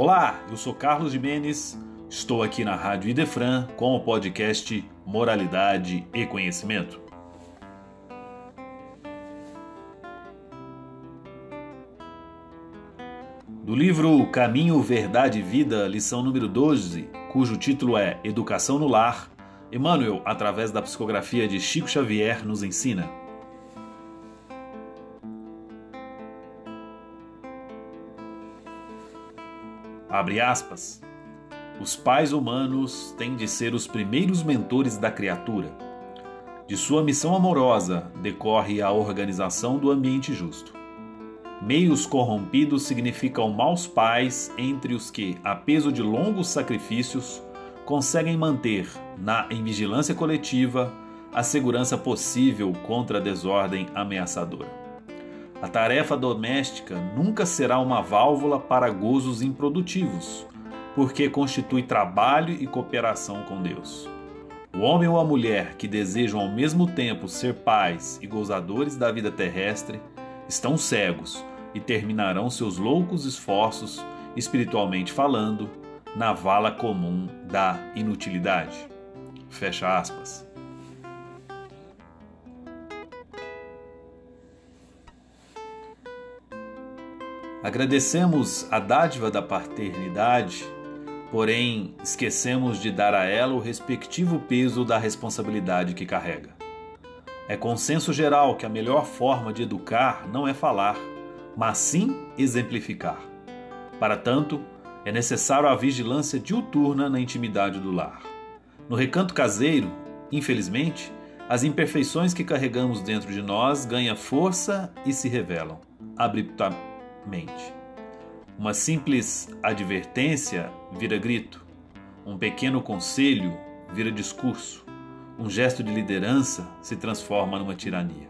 Olá, eu sou Carlos Jimenez, estou aqui na Rádio Idefran com o podcast Moralidade e Conhecimento. Do livro Caminho, Verdade e Vida, lição número 12, cujo título é Educação no Lar, Emmanuel, através da psicografia de Chico Xavier, nos ensina. Abre aspas. Os pais humanos têm de ser os primeiros mentores da criatura. De sua missão amorosa decorre a organização do ambiente justo. Meios corrompidos significam maus pais entre os que, a peso de longos sacrifícios, conseguem manter, na em vigilância coletiva, a segurança possível contra a desordem ameaçadora. A tarefa doméstica nunca será uma válvula para gozos improdutivos, porque constitui trabalho e cooperação com Deus. O homem ou a mulher que desejam ao mesmo tempo ser pais e gozadores da vida terrestre estão cegos e terminarão seus loucos esforços, espiritualmente falando, na vala comum da inutilidade. Fecha aspas. Agradecemos a dádiva da paternidade, porém esquecemos de dar a ela o respectivo peso da responsabilidade que carrega. É consenso geral que a melhor forma de educar não é falar, mas sim exemplificar. Para tanto, é necessário a vigilância diuturna na intimidade do lar. No recanto caseiro, infelizmente, as imperfeições que carregamos dentro de nós ganham força e se revelam abruptamente mente. Uma simples advertência vira grito, um pequeno conselho vira discurso, um gesto de liderança se transforma numa tirania.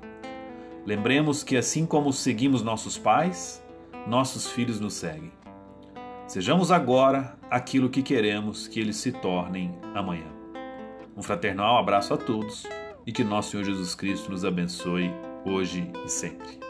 Lembremos que, assim como seguimos nossos pais, nossos filhos nos seguem. Sejamos agora aquilo que queremos que eles se tornem amanhã. Um fraternal abraço a todos e que nosso Senhor Jesus Cristo nos abençoe hoje e sempre.